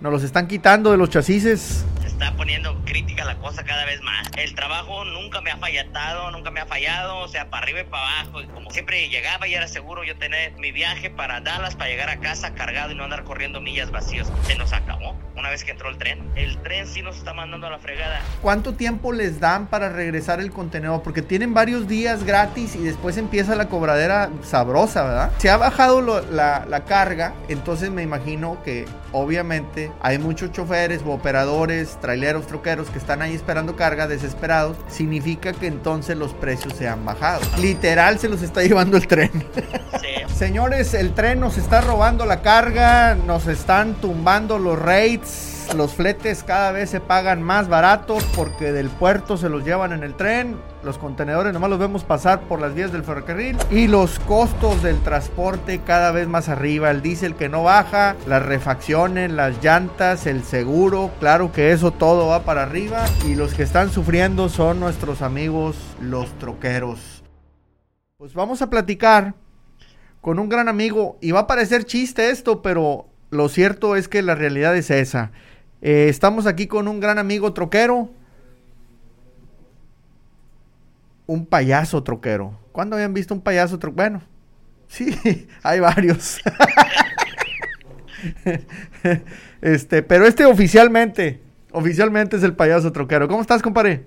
nos los están quitando de los chasis está poniendo crítica la cosa cada vez más. El trabajo nunca me ha fallado, nunca me ha fallado, o sea, para arriba y para abajo. Y como siempre llegaba y era seguro yo tener mi viaje para Dallas, para llegar a casa cargado y no andar corriendo millas vacíos. Se nos acabó una vez que entró el tren. El tren sí nos está mandando a la fregada. ¿Cuánto tiempo les dan para regresar el contenedor? Porque tienen varios días gratis y después empieza la cobradera sabrosa, ¿verdad? Se ha bajado la, la carga, entonces me imagino que obviamente hay muchos choferes o operadores traileros, troqueros que están ahí esperando carga, desesperados, significa que entonces los precios se han bajado. Literal se los está llevando el tren. Señores, el tren nos está robando la carga, nos están tumbando los rates los fletes cada vez se pagan más baratos porque del puerto se los llevan en el tren. Los contenedores nomás los vemos pasar por las vías del ferrocarril. Y los costos del transporte cada vez más arriba. El diésel que no baja, las refacciones, las llantas, el seguro. Claro que eso todo va para arriba. Y los que están sufriendo son nuestros amigos los troqueros. Pues vamos a platicar con un gran amigo. Y va a parecer chiste esto, pero lo cierto es que la realidad es esa. Eh, estamos aquí con un gran amigo troquero. Un payaso troquero. ¿Cuándo habían visto un payaso troquero? Bueno, sí, hay varios. este, pero este oficialmente, oficialmente es el payaso troquero. ¿Cómo estás, compadre?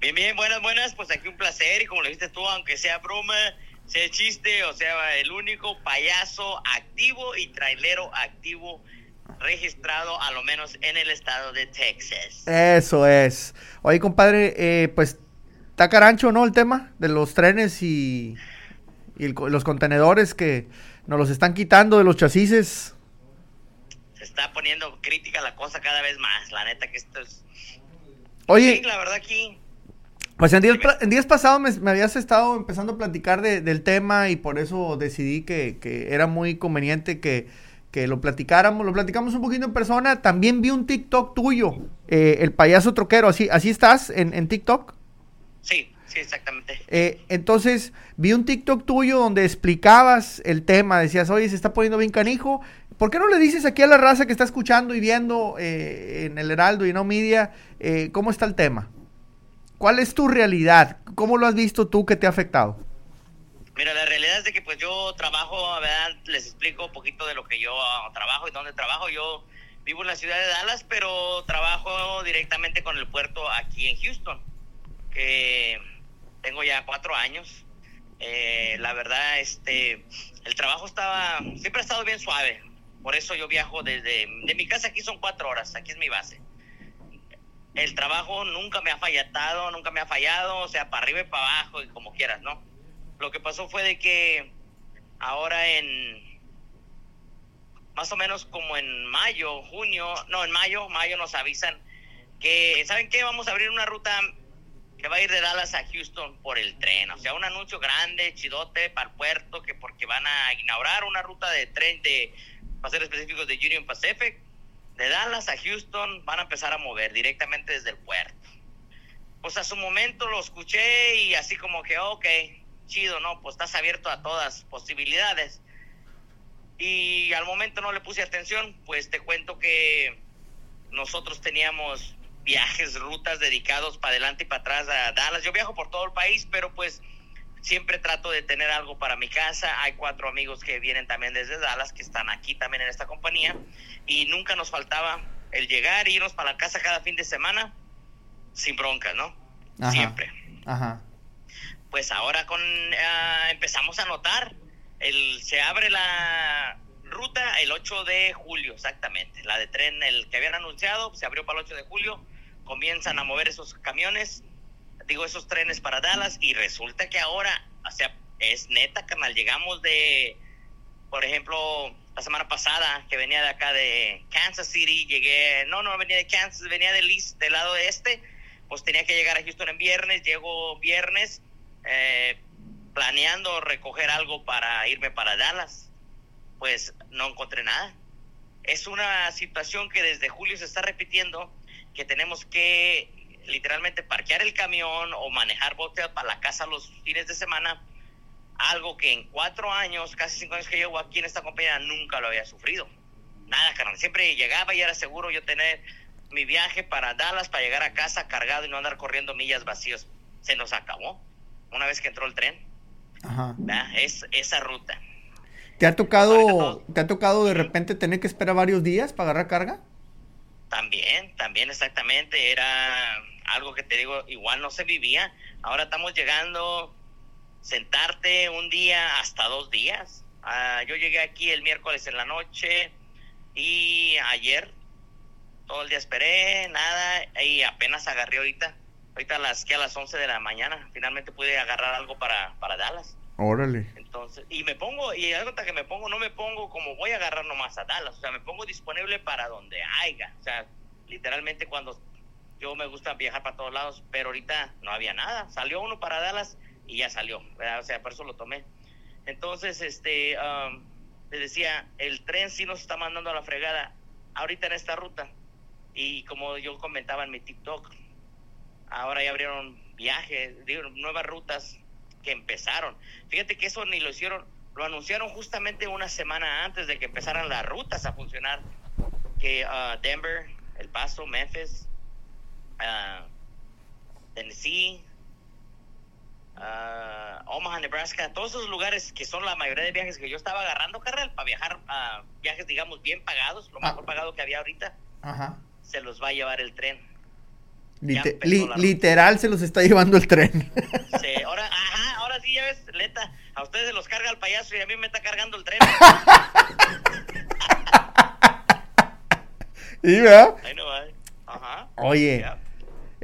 Bien, bien, buenas, buenas. Pues aquí un placer y como lo dijiste tú, aunque sea broma, sea chiste, o sea, el único payaso activo y trailero activo registrado a lo menos en el estado de Texas. Eso es. Oye, compadre, eh, pues está carancho, ¿no? El tema de los trenes y, los contenedores que nos los están quitando de los chasis. Se está poniendo crítica la cosa cada vez más. La neta que esto es... Oye. la verdad aquí... Pues en días, pasados me, habías estado empezando a platicar del tema y por eso decidí que, que era muy conveniente que que lo platicáramos, lo platicamos un poquito en persona. También vi un TikTok tuyo, eh, el payaso troquero, ¿así, así estás en, TikTok? Sí, sí, exactamente. Eh, entonces, vi un TikTok tuyo donde explicabas el tema, decías, oye, se está poniendo bien canijo. ¿Por qué no le dices aquí a la raza que está escuchando y viendo eh, en el Heraldo y No Media cómo está el tema? ¿Cuál es tu realidad? ¿Cómo lo has visto tú que te ha afectado? Mira, la realidad es de que pues yo trabajo, ¿verdad? Les explico un poquito de lo que yo trabajo y dónde trabajo. Yo vivo en la ciudad de Dallas, pero trabajo directamente con el puerto aquí en Houston, que tengo ya cuatro años. Eh, la verdad, este, el trabajo estaba, siempre ha estado bien suave. Por eso yo viajo desde, de mi casa aquí son cuatro horas, aquí es mi base. El trabajo nunca me ha fallado, nunca me ha fallado, o sea, para arriba y para abajo y como quieras, ¿no? Lo que pasó fue de que ahora en más o menos como en mayo, junio, no, en mayo, mayo nos avisan que, ¿saben qué? Vamos a abrir una ruta que va a ir de Dallas a Houston por el tren. O sea, un anuncio grande, chidote para el puerto, que porque van a inaugurar una ruta de tren de, para ser específicos, de Union Pacific. De Dallas a Houston van a empezar a mover directamente desde el puerto. Pues a su momento lo escuché y así como que, ok, chido, ¿no? Pues estás abierto a todas posibilidades. Y al momento no le puse atención, pues te cuento que nosotros teníamos viajes, rutas dedicados para adelante y para atrás a Dallas. Yo viajo por todo el país, pero pues siempre trato de tener algo para mi casa. Hay cuatro amigos que vienen también desde Dallas, que están aquí también en esta compañía, y nunca nos faltaba el llegar e irnos para la casa cada fin de semana sin bronca, ¿no? Siempre. Ajá pues ahora con ah, empezamos a notar, el, se abre la ruta el 8 de julio, exactamente, la de tren, el que habían anunciado, se abrió para el 8 de julio, comienzan a mover esos camiones, digo, esos trenes para Dallas, y resulta que ahora, o sea, es neta, canal, llegamos de, por ejemplo, la semana pasada, que venía de acá de Kansas City, llegué, no, no venía de Kansas, venía del, del lado este, pues tenía que llegar a Houston en viernes, llego viernes, eh, planeando recoger algo para irme para Dallas, pues no encontré nada. Es una situación que desde julio se está repitiendo, que tenemos que literalmente parquear el camión o manejar bote para la casa los fines de semana, algo que en cuatro años, casi cinco años que llevo aquí en esta compañía, nunca lo había sufrido. nada, carnal. Siempre llegaba y era seguro yo tener mi viaje para Dallas, para llegar a casa cargado y no andar corriendo millas vacíos. Se nos acabó una vez que entró el tren. Ajá. Es esa ruta. ¿Te ha tocado, te ha tocado de repente tener que esperar varios días para agarrar carga? También, también exactamente, era algo que te digo, igual no se vivía. Ahora estamos llegando, sentarte un día hasta dos días. Ah, yo llegué aquí el miércoles en la noche y ayer todo el día esperé, nada, y apenas agarré ahorita, ahorita a las, que a las 11 de la mañana, finalmente pude agarrar algo para, para Dallas. Órale. Entonces, y me pongo, y algo que me pongo, no me pongo como voy a agarrar nomás a Dallas, o sea, me pongo disponible para donde haya, o sea, literalmente cuando yo me gusta viajar para todos lados, pero ahorita no había nada, salió uno para Dallas y ya salió, ¿verdad? o sea, por eso lo tomé. Entonces, este, um, les decía, el tren sí nos está mandando a la fregada ahorita en esta ruta, y como yo comentaba en mi TikTok, ahora ya abrieron viajes, digo, nuevas rutas que empezaron. Fíjate que eso ni lo hicieron, lo anunciaron justamente una semana antes de que empezaran las rutas a funcionar. Que ah, Denver, El Paso, Memphis, ah, Tennessee, ah, Omaha, Nebraska, todos esos lugares que son la mayoría de viajes que yo estaba agarrando, carnal, para viajar a viajes, digamos, bien pagados, lo Ah. mejor pagado que había ahorita, Ajá. se los va a llevar el tren. Li- literal se los está llevando el tren. Sí, ahora, ajá, ahora sí, ya ves, neta, a ustedes se los carga el payaso y a mí me está cargando el tren. ¿Sí, verdad? Ahí no va. Ajá. Oye, Ya.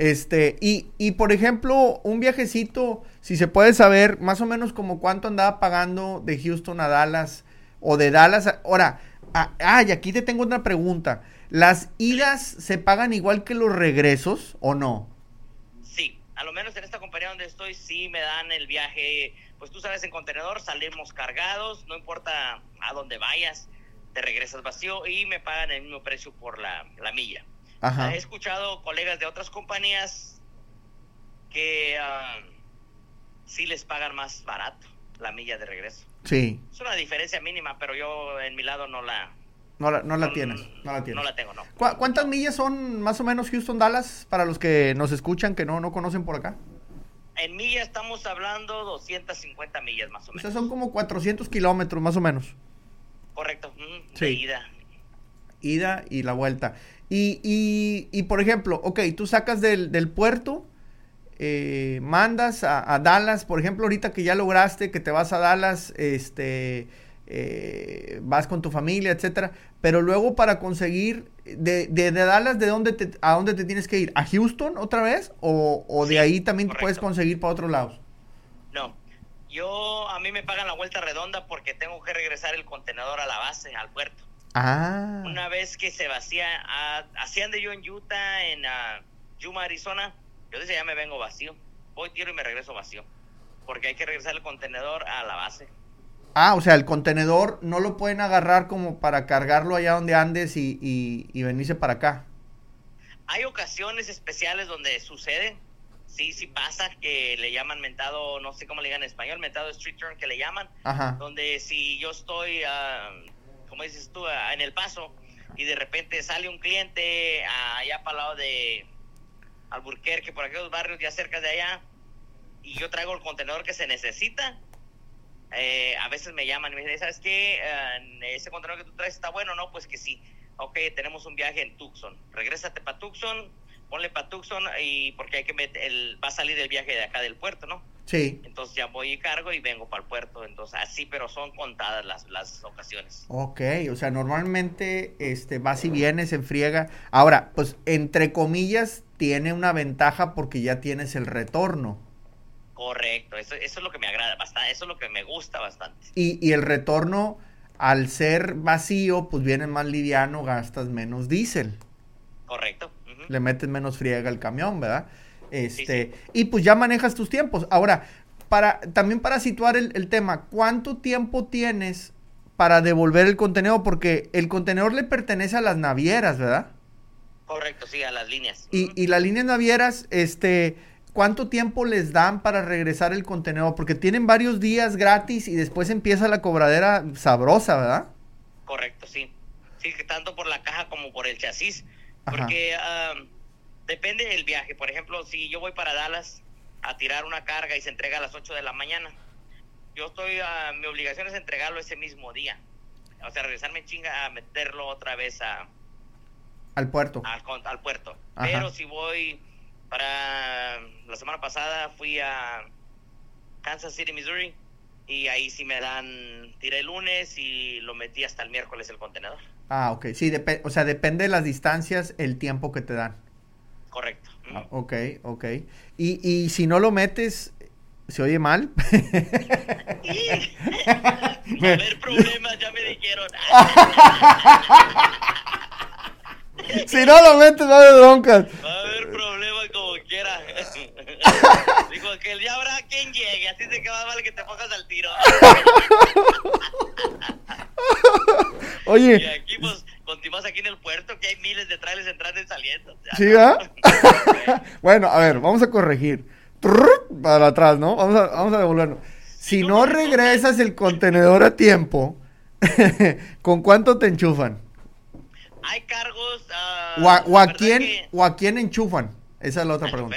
Este, y, y por ejemplo, un viajecito, si se puede saber, más o menos como cuánto andaba pagando de Houston a Dallas o de Dallas a... Ahora, ah, aquí te tengo otra pregunta. ¿Las idas se pagan igual que los regresos o no? Sí, a lo menos en esta compañía donde estoy, sí me dan el viaje. Pues tú sabes, en contenedor salimos cargados, no importa a dónde vayas, te regresas vacío y me pagan el mismo precio por la, la milla. Ajá. He escuchado colegas de otras compañías que ah, sí les pagan más barato la milla de regreso. Sí. Es una diferencia mínima, pero yo en mi lado no la, No la, no la no- tienes. No la tienes. No la tengo, no. ¿Cu- ¿Cuántas millas son más o menos Houston-Dallas para los que nos escuchan que no, no conocen por acá? En millas estamos hablando 250 millas más o O menos. sea, son como 400 kilómetros más o menos. Correcto. mm, Sí. De ida. Ida y la vuelta. Y, y, y por ejemplo, ok, tú sacas del, del puerto, eh, mandas a, a Dallas, por ejemplo, ahorita que ya lograste que te vas a Dallas, este, eh, vas con tu familia, etcétera, pero luego para conseguir, de, de, de Dallas, ¿de dónde te, a dónde te tienes que ir? ¿A Houston otra vez? ¿O, o de Sí, ahí también correcto. puedes conseguir para otros lados? No. Yo, a mí me pagan la vuelta redonda porque tengo que regresar el contenedor a la base, al puerto. Ah, Una vez que se vacía, ah, así ande yo en Utah, en ah, Yuma, Arizona, yo desde allá me vengo vacío. Voy, tiro y me regreso vacío. Porque hay que regresar el contenedor a la base. ah, o sea, el contenedor no lo pueden agarrar como para cargarlo allá donde andes y, y, y venirse para acá. Hay ocasiones especiales donde sucede, sí, sí pasa, que le llaman mentado, no sé cómo le digan en español, mentado street turn que le llaman, Ajá. donde si yo estoy, ah, como dices tú, en el paso y de repente sale un cliente allá para el lado de Alburquerque, por aquellos barrios ya cerca de allá, y yo traigo el contenedor que se necesita, eh, a veces me llaman y me dicen, ¿sabes qué? Ah, ese contenedor que tú traes está bueno, ¿no? Pues que sí. Ok, tenemos un viaje en Tucson. Regrésate para Tucson, ponle para Tucson y porque hay que meter, el, va a salir el viaje de acá del puerto, ¿no? Sí. Entonces ya voy y cargo y vengo para el puerto. Entonces así, pero son contadas las, las ocasiones. Ok, o sea, normalmente este, vas y vienes en friega. Ahora, pues, entre comillas, tiene una ventaja porque ya tienes el retorno. Correcto, eso, eso es lo que me agrada bastante, eso es lo que me gusta bastante. Y, y el retorno, al ser vacío, pues viene más liviano, gastas menos diésel. Correcto. Le metes menos friega al camión, ¿verdad? Este, sí. Y pues ya manejas tus tiempos. Ahora, para, también para situar el, el tema, ¿cuánto tiempo tienes para devolver el contenedor? Porque el contenedor le pertenece a las navieras, ¿verdad? Correcto, sí, a las líneas. Y, y las líneas navieras, este, ¿cuánto tiempo les dan para regresar el contenedor? Porque tienen varios días gratis y después empieza la cobradera sabrosa, ¿verdad? Correcto, sí. sí, tanto por la caja como por el chasis. Porque depende del viaje. Por ejemplo, si yo voy para Dallas a tirar una carga y se entrega a las 8 de la mañana, yo estoy, a, mi obligación es entregarlo ese mismo día. O sea, regresarme chinga a meterlo otra vez a... Al puerto. Al, puerto. Pero si voy para... La semana pasada fui a Kansas City, Missouri, y ahí sí me dan, tiré el lunes y lo metí hasta el miércoles el contenedor. Ah, ok. Sí, o sea, depende de las distancias, el tiempo que te dan. Correcto. Ah, ok, ok. Y, y si no lo metes, ¿se oye mal? a ver, problemas, ya me dijeron. si no lo metes, va a haber broncas. Va a haber problemas como quiera. Digo que el día habrá quien llegue, así se que más vale que te pongas al tiro. Oye. Y aquí, pues, aquí en el puerto, que hay miles de trailers entrando y saliendo. ¿Sí, va? bueno, a ver, vamos a corregir. Para atrás, ¿no? Vamos a, vamos a devolvernos. Si no regresas el contenedor a tiempo, ¿con cuánto te enchufan? Hay cargos. Ah, o, a, quién, ¿O a quién enchufan? Esa es la otra pregunta.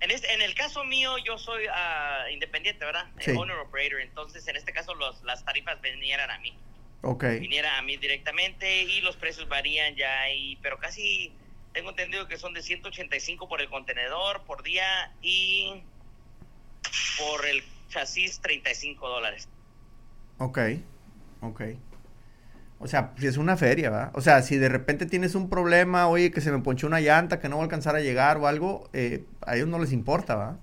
En, en, el caso mío, yo soy uh, independiente, ¿verdad? Sí. Owner operator. Entonces, en este caso, los, las tarifas vinieran a mí. Ok. Viniera a mí directamente y los precios varían ya ahí, pero casi tengo entendido que son de 185 por el contenedor por día y por el chasis 35 dólares. Ok, ok. O sea, si es una feria, ¿va? O sea, si de repente tienes un problema, oye, que se me ponchó una llanta, que no va a alcanzar a llegar o algo, eh, a ellos no les importa, ¿va?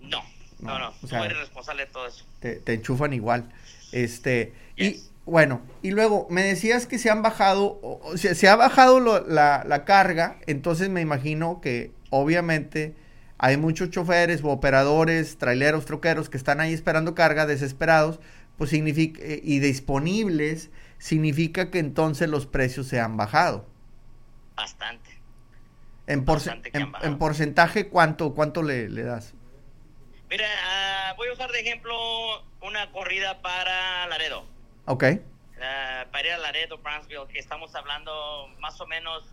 No, no, no. O sea, eres responsable de todo eso. Te, enchufan igual. Este, y bueno, y luego me decías que se han bajado, o, sea, se ha bajado la, la carga, entonces me imagino que obviamente hay muchos choferes o operadores, traileros, troqueros que están ahí esperando carga, desesperados, pues significa, eh, y disponibles, significa que entonces los precios se han bajado. Bastante. En, en, porcentaje, ¿cuánto, cuánto le, das? Mira, ah, voy a usar de ejemplo una corrida para Laredo. Ok. para ir a Laredo, Brownsville, que estamos hablando más o menos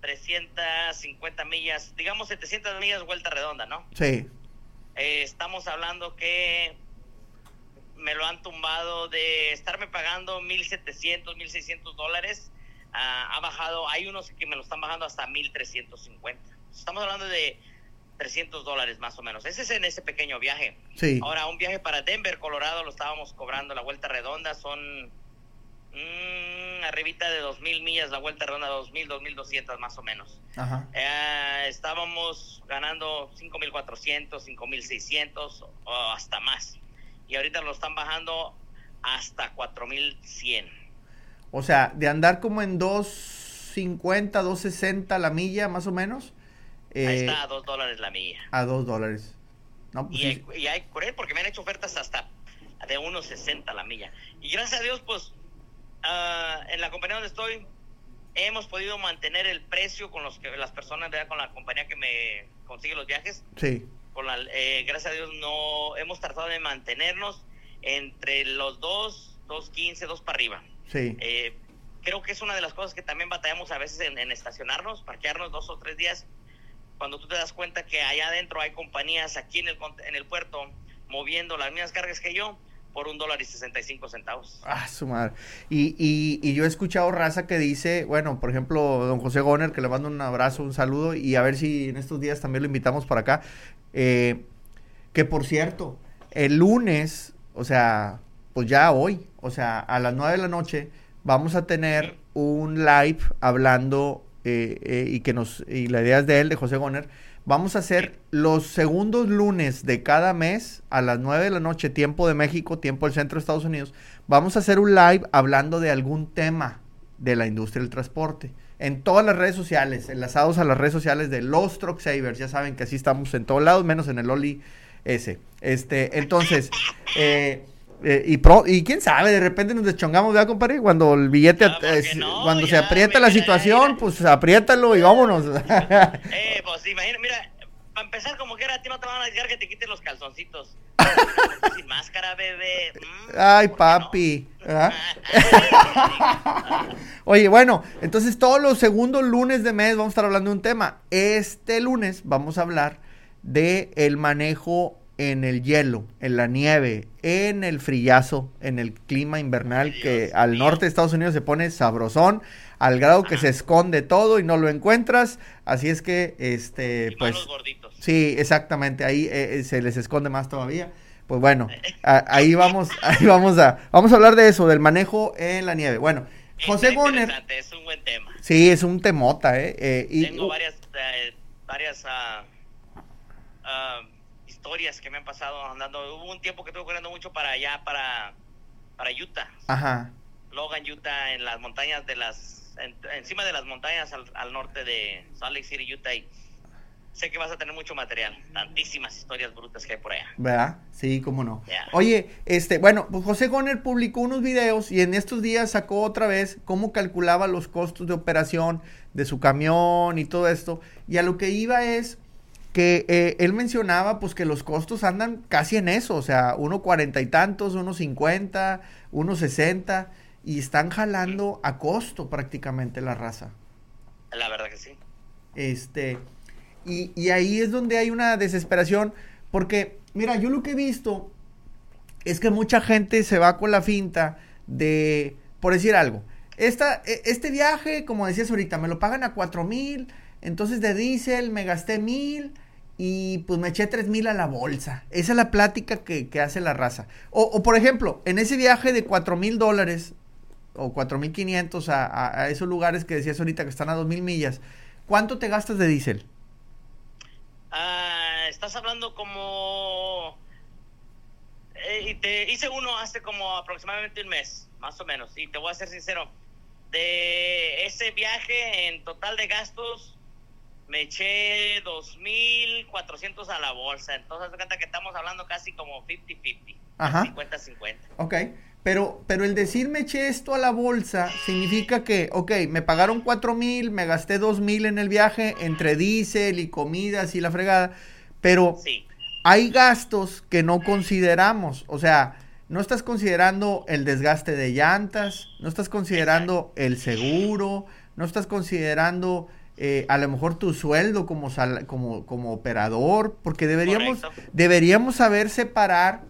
350 millas, digamos 700 millas vuelta redonda, ¿no? Sí. Eh, estamos hablando que me lo han tumbado de estarme pagando 1.700, 1.600 dólares. Ah, ha bajado, hay unos que me lo están bajando hasta 1.350. Estamos hablando de 300 dólares más o menos. Ese es en ese pequeño viaje. Sí. Ahora, un viaje para Denver, Colorado, lo estábamos cobrando la vuelta redonda. Son mmm, arribita de 2.000 millas, la vuelta redonda, 2.000, 2.200 más o menos. Ajá. Eh, estábamos ganando 5.400, 5.600 o hasta más y ahorita lo están bajando hasta 4100. O sea, de andar como en 250, 260 la milla más o menos. Ahí eh, está, a 2 dólares la milla. A 2 dólares. No, pues y, y, hay porque me han hecho ofertas hasta de 1.60 la milla. Y gracias a Dios, pues, uh, en la compañía donde estoy, hemos podido mantener el precio con los que las personas, con la compañía que me consigue los viajes. Sí. Eh, gracias a Dios no hemos tratado de mantenernos entre los dos, dos quince, dos para arriba. Sí. Eh, creo que es una de las cosas que también batallamos a veces en, estacionarnos, parquearnos dos o tres días, cuando tú te das cuenta que allá adentro hay compañías aquí en el, en el puerto moviendo las mismas cargas que yo por un dólar y 65 centavos. Ah, su madre. Y, y, y, yo he escuchado raza que dice, bueno, por ejemplo, don José Goner, que le mando un abrazo, un saludo, y a ver si en estos días también lo invitamos para acá, eh, que por cierto, el lunes, o sea, pues ya hoy, o sea, a las 9 de la noche, vamos a tener un live hablando eh, eh, y que nos, y la idea es de él, de José Goner. Vamos a hacer los segundos lunes de cada mes a las 9 de la noche, tiempo de México, tiempo del centro de Estados Unidos. Vamos a hacer un live hablando de algún tema de la industria del transporte en todas las redes sociales, enlazados a las redes sociales de los Truck Savers. Ya saben que así estamos en todos lados, menos en el Oli S. Este, entonces, eh, eh, y, pro, y quién sabe, de repente nos deschongamos, ¿verdad, compadre? Cuando el billete, cuando se aprieta la situación, pues apriétalo y vámonos. eh, pues imagínate, mira, para empezar, como que era, a ti no te van a decir que te quites los calzoncitos. Sin máscara, bebé. Mm, Ay, ¿por qué papi. no? Oye, bueno, entonces todos los segundos lunes de mes vamos a estar hablando de un tema. Este lunes vamos a hablar de el manejo en el hielo, en la nieve, en el frillazo, en el clima invernal que al norte de Estados Unidos se pone sabrosón, al grado que se esconde todo y no lo encuentras. Así es que, este, Y pues, los gorditos. Sí, exactamente, ahí eh, eh, se les esconde más todavía. Pues bueno, a- ahí vamos, ahí vamos a, vamos a hablar de eso, del manejo en la nieve. Bueno, José Goner, Es un buen tema. sí, es un temota, ¿eh? eh, y, Tengo varias, eh, varias ah, historias que me han pasado andando. Hubo un tiempo que estuve corriendo mucho para allá, para, para Utah. Ajá, Logan, Utah, en las montañas de las, en- encima de las montañas al, al norte de Salt Lake City, Utah. Y sé que vas a tener mucho material, tantísimas historias brutas que hay por allá. ¿verdad? Sí, cómo no. Ya. Oye, este, bueno, pues José Goner publicó unos videos y en estos días sacó otra vez cómo calculaba los costos de operación de su camión y todo esto. Y a lo que iba es que eh, él mencionaba pues que los costos andan casi en eso, o sea, uno cuarenta y tantos, uno cincuenta, uno sesenta y están jalando a costo prácticamente la raza. La verdad que sí. Este, y, y ahí es donde hay una desesperación, porque, mira, yo lo que he visto es que mucha gente se va con la finta de, por decir algo, esta, e- este viaje, como decías ahorita, me lo pagan a cuatro mil, entonces de diésel me gasté mil y pues me eché tres mil a la bolsa. Esa es la plática que, que hace la raza. O, o, por ejemplo, en ese viaje de cuatro mil dólares o cuatro mil quinientos a, esos lugares que decías ahorita que están a dos mil millas, ¿cuánto te gastas de diésel? Ah, estás hablando como... eh, te hice uno hace como aproximadamente un mes, más o menos. Y te voy a ser sincero. De ese viaje en total de gastos, me eché 2.400 a la bolsa. Entonces, cuenta que estamos hablando casi como 50-50. Ajá. 50-50. Ok, pero, pero el decir me eché esto a la bolsa significa que, ok, me pagaron cuatro mil, me gasté dos mil en el viaje entre diésel y comidas y la fregada, pero Sí. hay gastos que no consideramos, o sea, no estás considerando el desgaste de llantas, no estás considerando el seguro, no estás considerando eh, a lo mejor tu sueldo como, sal- como, como operador, porque deberíamos, Correcto. deberíamos saber separar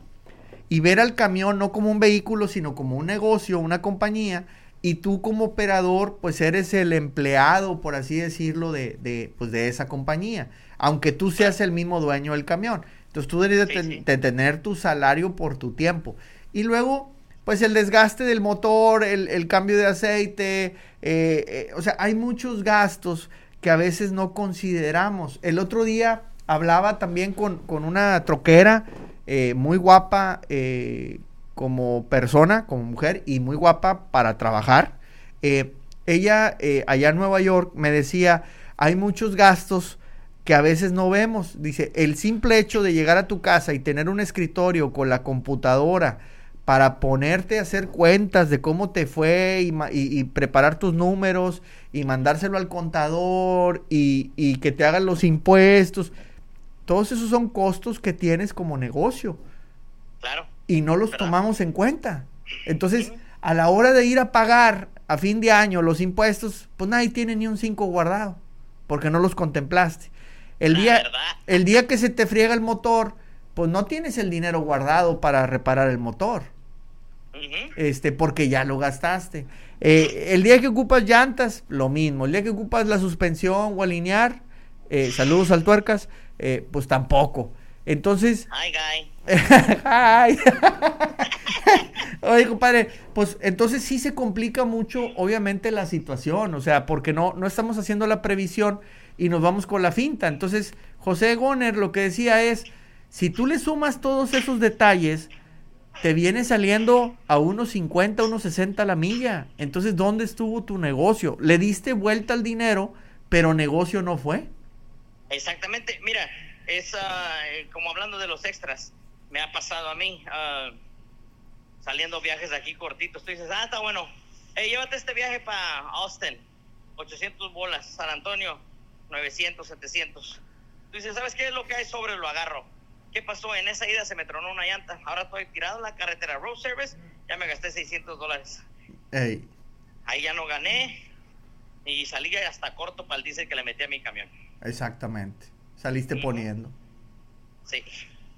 y ver al camión no como un vehículo, sino como un negocio, una compañía, y tú como operador, pues eres el empleado, por así decirlo, de, de, pues de esa compañía, aunque tú seas el mismo dueño del camión. Entonces tú debes de, Sí, ten- sí. de tener tu salario por tu tiempo. Y luego, pues el desgaste del motor, el, cambio de aceite, eh, eh, o sea, hay muchos gastos que a veces no consideramos. El otro día hablaba también con, con una troquera eh, muy guapa eh, como persona, como mujer, y muy guapa para trabajar. Ella allá en Nueva York me decía, hay muchos gastos que a veces no vemos. Dice, el simple hecho de llegar a tu casa y tener un escritorio con la computadora para ponerte a hacer cuentas de cómo te fue y, ma- y- y preparar tus números y mandárselo al contador y, y que te hagan los impuestos. Todos esos son costos que tienes como negocio Claro. y no los ¿Verdad? tomamos en cuenta. Entonces, a la hora de ir a pagar a fin de año los impuestos, pues nadie tiene ni un 5 guardado, porque no los contemplaste. El día, verdad. el día que se te friega el motor, pues no tienes el dinero guardado para reparar el motor, Este, porque ya lo gastaste. Eh, el día que ocupas llantas, lo mismo. El día que ocupas la suspensión o alinear, eh, saludos al tuercas, eh, pues tampoco. Entonces, Hi, guy. Ay. Oye, compadre, pues entonces sí se complica mucho, obviamente, la situación, o sea, porque no, no estamos haciendo la previsión y nos vamos con la finta. Entonces, José Goner lo que decía es, si tú le sumas todos esos detalles, te viene saliendo a unos 50, unos 60 la milla. Entonces, ¿dónde estuvo tu negocio? Le diste vuelta al dinero, pero negocio no fue. Exactamente, mira, es ah, eh, como hablando de los extras, me ha pasado a mí, ah, saliendo viajes aquí cortitos, tú dices, ah, está bueno, hey, llévate este viaje para Austin, 800 bolas, San Antonio, 900, 700. Tú dices, ¿sabes qué es lo que hay sobre? Lo agarro. ¿Qué ¿Qué pasó? En esa ida se me tronó una llanta. Ahora estoy tirado en la carretera Road Service. Ya me gasté 600 dólares. Ey, Ahí ya no gané. Y salí hasta corto para el diésel que le metí a mi camión. exactamente. Saliste poniendo. Sí.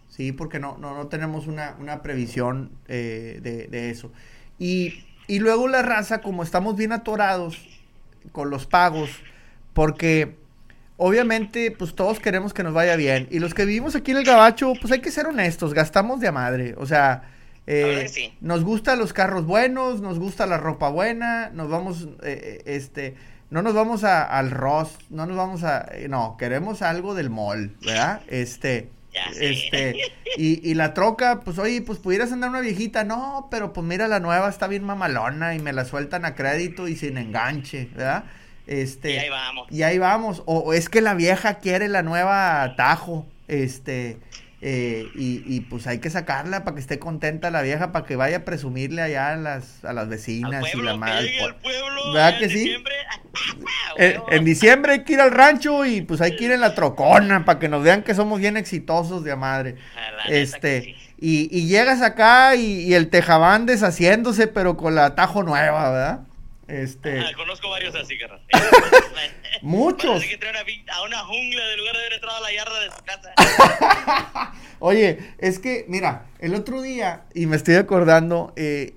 Sí, porque no, no, no tenemos una, una previsión eh, de, de eso. Y, y luego la raza, como estamos bien atorados con los pagos, porque obviamente pues todos queremos que nos vaya bien. Y los que vivimos aquí en el Gabacho, pues hay que ser honestos, gastamos de a madre. O sea, eh, sí. nos gustan los carros buenos, nos gusta la ropa buena, nos vamos, eh, este, no nos vamos a- al Ross, no nos vamos a, eh, no, queremos algo del mall, ¿verdad? Este, Ya este, y, y la troca, pues oye, pues pudieras andar una viejita, no, pero pues mira, la nueva está bien mamalona y me la sueltan a crédito y sin enganche, ¿verdad? Este, Y ahí vamos. y ahí vamos. O, o es que la vieja quiere la nueva Tajo. Este. eh, y, y, pues hay que sacarla para que esté contenta la vieja, para que vaya a presumirle allá a las, a las vecinas y la madre. llegue al pueblo. ¿Verdad que en sí? diciembre. En, Huevo. en diciembre hay que ir al rancho y pues hay que ir en la trocona para que nos vean que somos bien exitosos de madre. Ah, Este, sí. y, y llegas acá y, y el tejabán deshaciéndose, pero con la Tajo nueva, ¿verdad? Este. Ah, conozco varios así, carnal. Muchos. Parece que trae una vi- a una jungla de lugar de haber entrado a la yarda de su casa. Oye, es que, mira, el otro día, y me estoy acordando, eh,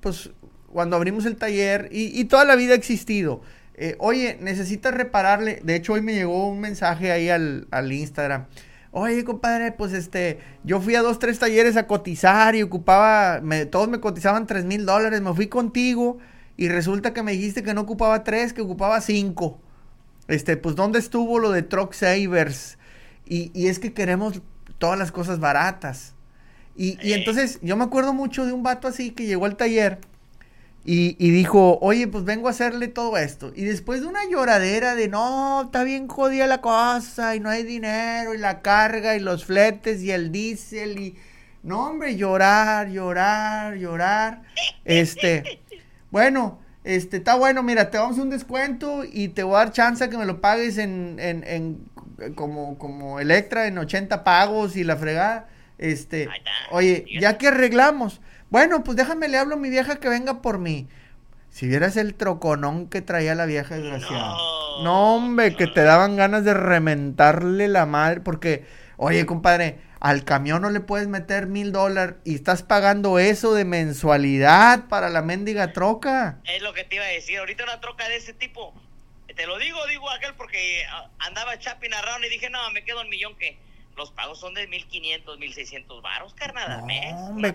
pues cuando abrimos el taller, y, y toda la vida ha existido, eh, oye, necesitas repararle, de hecho hoy me llegó un mensaje ahí al, al Instagram. Oye, compadre, pues este, yo fui a dos, tres talleres a cotizar y ocupaba, me- todos me cotizaban tres mil dólares, me fui contigo y resulta que me dijiste que no ocupaba tres, que ocupaba cinco. Este, pues, ¿dónde estuvo lo de Truck Savers? Y, y es que queremos todas las cosas baratas. Y, y Eh. entonces, yo me acuerdo mucho de un vato así que llegó al taller y, y dijo, oye, pues vengo a hacerle todo esto. Y después de una lloradera de, no, está bien jodida la cosa y no hay dinero y la carga y los fletes y el diésel y... No, hombre, llorar, llorar, llorar. Este, bueno, este, está bueno, mira, te vamos a hacer un descuento y te voy a dar chance a que me lo pagues en, en, en como, como Electra en 80 pagos y la fregada. Este, oye, ya que arreglamos. Bueno, pues déjame le hablo a mi vieja que venga por mí. Si vieras el troconón que traía la vieja desgraciada. No. No, hombre, que te daban ganas de rementarle la madre. Porque, oye, compadre, al camión no le puedes meter mil dólares y estás pagando eso de mensualidad para la mendiga troca. Es lo que te iba a decir. Ahorita una troca de ese tipo. Te lo digo, digo aquel porque ah, andaba chapping around y dije, no, me quedo un millón que los pagos son de 1500, 1600 varos, carnal, al No, mes. hombre,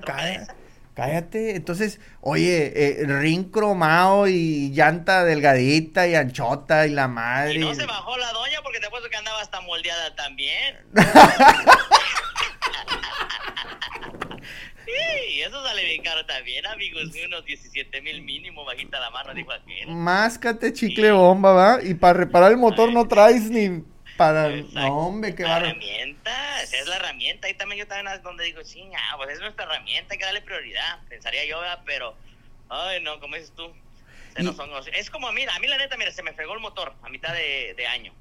cállate. Entonces, oye, eh, ring cromado y llanta delgadita y anchota y la madre. Y no se bajó la doña porque te apuesto que andaba hasta moldeada también. Sí, y eso sale bien caro también, amigos. Unos 17 mil mínimo, bajita la mano, dijo aquel. Máscate chicle bomba, ¿va? Y para reparar el motor no traes ni para... Exacto. No, hombre, qué La bárbaro. herramienta, esa es la herramienta. Ahí también yo también donde digo, sí, ah, pues es nuestra herramienta, hay que darle prioridad. Pensaría yo, ¿verdad? pero, ay, no, como dices tú. se Y- nos son- es como a mí, a mí la neta, mira, se me fregó el motor a mitad de, de año.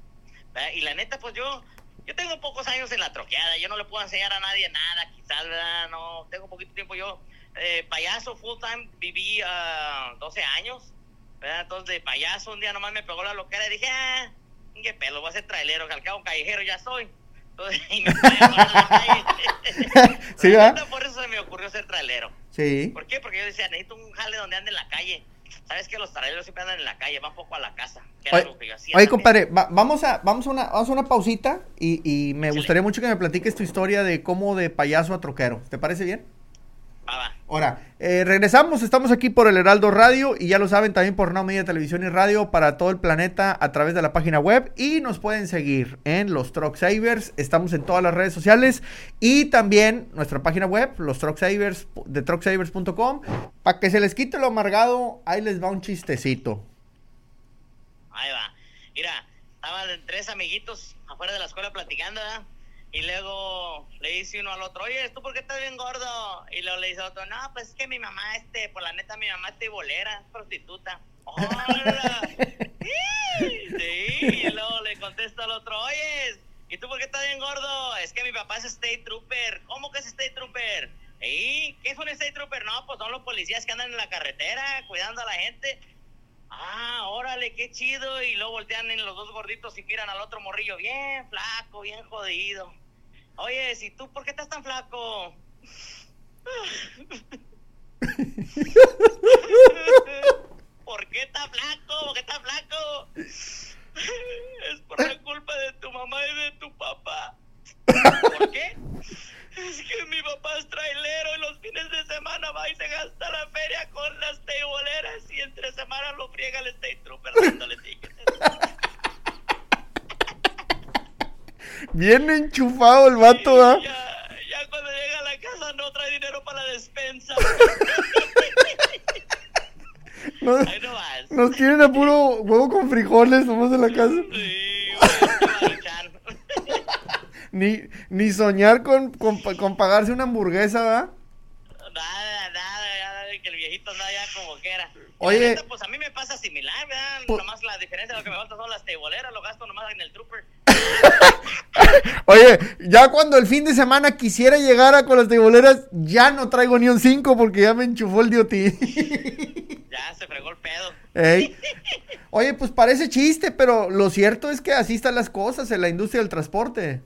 ¿verdad? Y la neta, pues yo, yo tengo pocos años en la troqueada, yo no le puedo enseñar a nadie nada, quizás, ¿verdad? No, tengo poquito tiempo yo. eh, payaso full time, viví ah, 12 años, ¿verdad? Entonces de payaso un día nomás me pegó la loquera y dije, ah, qué pelo, voy a ser trailero, que al cabo callejero ya soy. Entonces, y me. Sí, neta, Por eso se me ocurrió ser trailero. Sí. ¿Por qué? Porque yo decía, necesito un jale donde ande en la calle. ¿Sabes que Los traileros siempre andan en la calle, van poco a la casa. Que era Oye, algo que yo hacía oye, también. compadre, va- vamos, a, vamos, a una, vamos a una pausita y, y me Échale. gustaría mucho que me platiques tu historia de cómo de payaso a troquero. ¿Te parece bien? Ahora, eh, regresamos, estamos aquí por el Heraldo Radio y ya lo saben también por Now Media Televisión y Radio para todo el planeta a través de la página web y nos pueden seguir en los Truck Savers, estamos en todas las redes sociales y también nuestra página web, los Truck Savers de trucksavers.com, para que se les quite lo amargado, ahí les va un chistecito. Ahí va. Mira, estaban tres amiguitos afuera de la escuela platicando, ¿verdad? Y luego le dice uno al otro, oye, ¿tú por qué estás bien gordo? Y luego le dice al otro, no, pues es que mi mamá, este, por la neta, mi mamá es bolera, es prostituta. ¡Hola! sí, y luego le contesta al otro, oye, ¿y tú por qué estás bien gordo? Es que mi papá papá es State Trooper. ¿Cómo que es State Trooper? ¿Y qué es un State Trooper? No, pues son los policías que andan en la carretera cuidando a la gente. Ah, órale, qué chido. Y luego voltean en los dos gorditos y miran al otro morrillo bien flaco, bien jodido. Oye, si tú, ¿por qué estás tan flaco? ¿Por qué está flaco? ¿Por qué está flaco? Es por la culpa de tu mamá y de tu papá. ¿Por qué? Es que mi papá es trailero y los fines de semana va y se gasta la feria con las teiboleras y entre semanas lo friega el State Trooper dándole tickets. Bien enchufado el vato, ¿ah? Ya, ya cuando llega a la casa no trae dinero para la despensa. Nos, Ahí no vas. nos tienen a puro huevo con frijoles, somos de la casa. Sí. Ni, ni soñar con, con, pa- con pagarse una hamburguesa, ¿verdad? Nada, que el viejito anda ya como que era. Oye. Neta, pues a mí me pasa similar, ¿verdad? Pu- nomás la diferencia, lo que me falta son las teiboleras, lo gasto nomás en el trooper. Oye, ya cuando el fin de semana quisiera llegar a con las teiboleras, ya no traigo ni un 5 porque ya me enchufó el diotí. Ya se fregó el pedo. Ey. Oye, pues parece chiste, pero lo cierto es que así están las cosas en la industria del transporte.